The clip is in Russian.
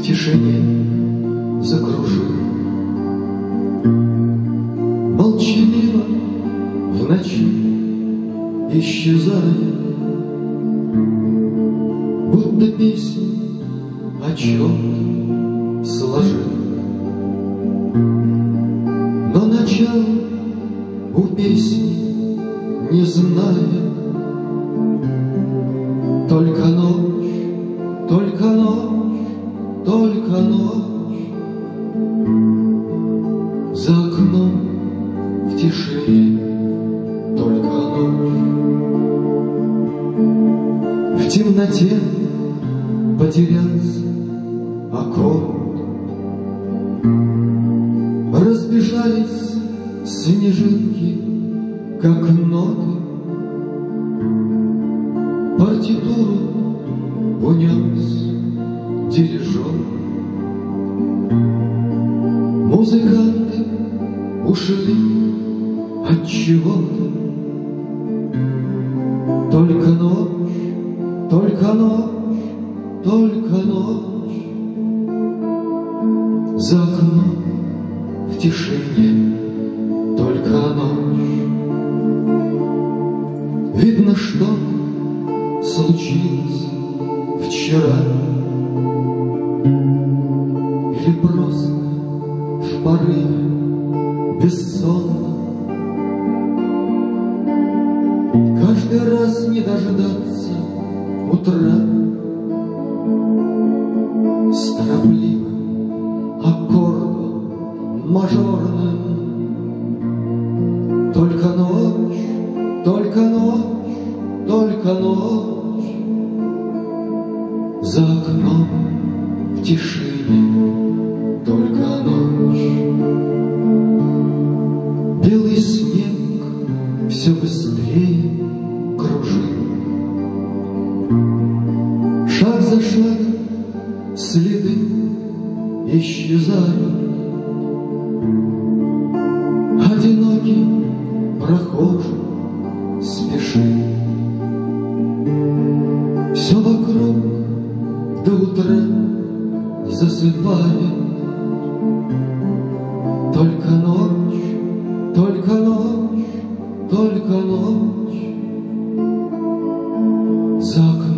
В тишине закружил. Молчаливо в ночи исчезая, Будто песню о чем сложил. Но начало у песни не зная, Только ночь, ночь За окном в тишине только ночь В темноте потерялся аккорд Разбежались снежинки, как ноты. Партитуру унес дирижер. Музыканты ушли от чего-то. Только ночь, только ночь, только ночь. За окном в тишине только ночь. Видно, что случилось вчера Или порыве бессонно Каждый раз не дождаться утра. С торопливым аккордом мажорным. Только ночь, только ночь, только ночь. За окном в тишине только ночь исчезает. Одинокий прохожий спешит. Все вокруг до утра засыпает. Только ночь, только ночь, только ночь. Закрыт.